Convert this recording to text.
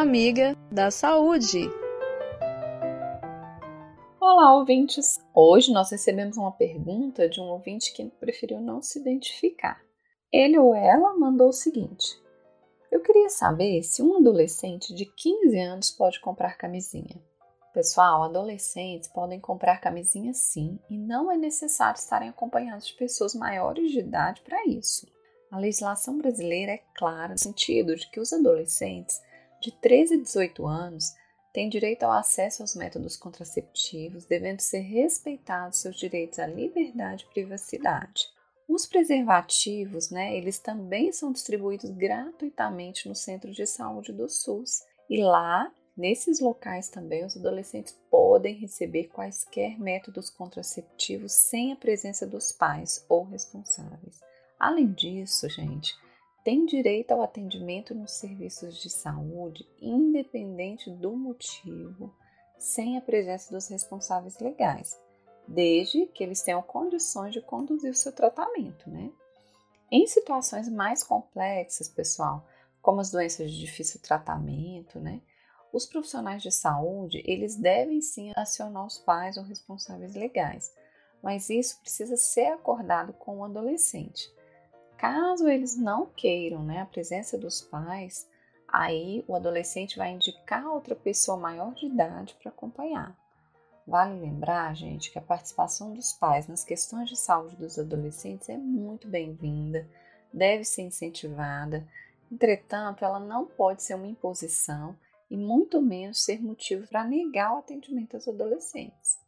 amiga da saúde. Olá, ouvintes! Hoje nós recebemos uma pergunta de um ouvinte que preferiu não se identificar. Ele ou ela mandou o seguinte: Eu queria saber se um adolescente de 15 anos pode comprar camisinha. Pessoal, adolescentes podem comprar camisinha sim e não é necessário estarem acompanhados de pessoas maiores de idade para isso. A legislação brasileira é clara no sentido de que os adolescentes de 13 a 18 anos têm direito ao acesso aos métodos contraceptivos, devendo ser respeitados seus direitos à liberdade e privacidade. Os preservativos, né, eles também são distribuídos gratuitamente no centro de saúde do SUS. E lá Nesses locais também, os adolescentes podem receber quaisquer métodos contraceptivos sem a presença dos pais ou responsáveis. Além disso, gente, tem direito ao atendimento nos serviços de saúde, independente do motivo, sem a presença dos responsáveis legais, desde que eles tenham condições de conduzir o seu tratamento, né? Em situações mais complexas, pessoal, como as doenças de difícil tratamento, né? Os profissionais de saúde, eles devem sim acionar os pais ou responsáveis legais, mas isso precisa ser acordado com o adolescente. Caso eles não queiram né, a presença dos pais, aí o adolescente vai indicar outra pessoa maior de idade para acompanhar. Vale lembrar, gente, que a participação dos pais nas questões de saúde dos adolescentes é muito bem-vinda, deve ser incentivada, entretanto, ela não pode ser uma imposição e muito menos ser motivo para negar o atendimento aos adolescentes.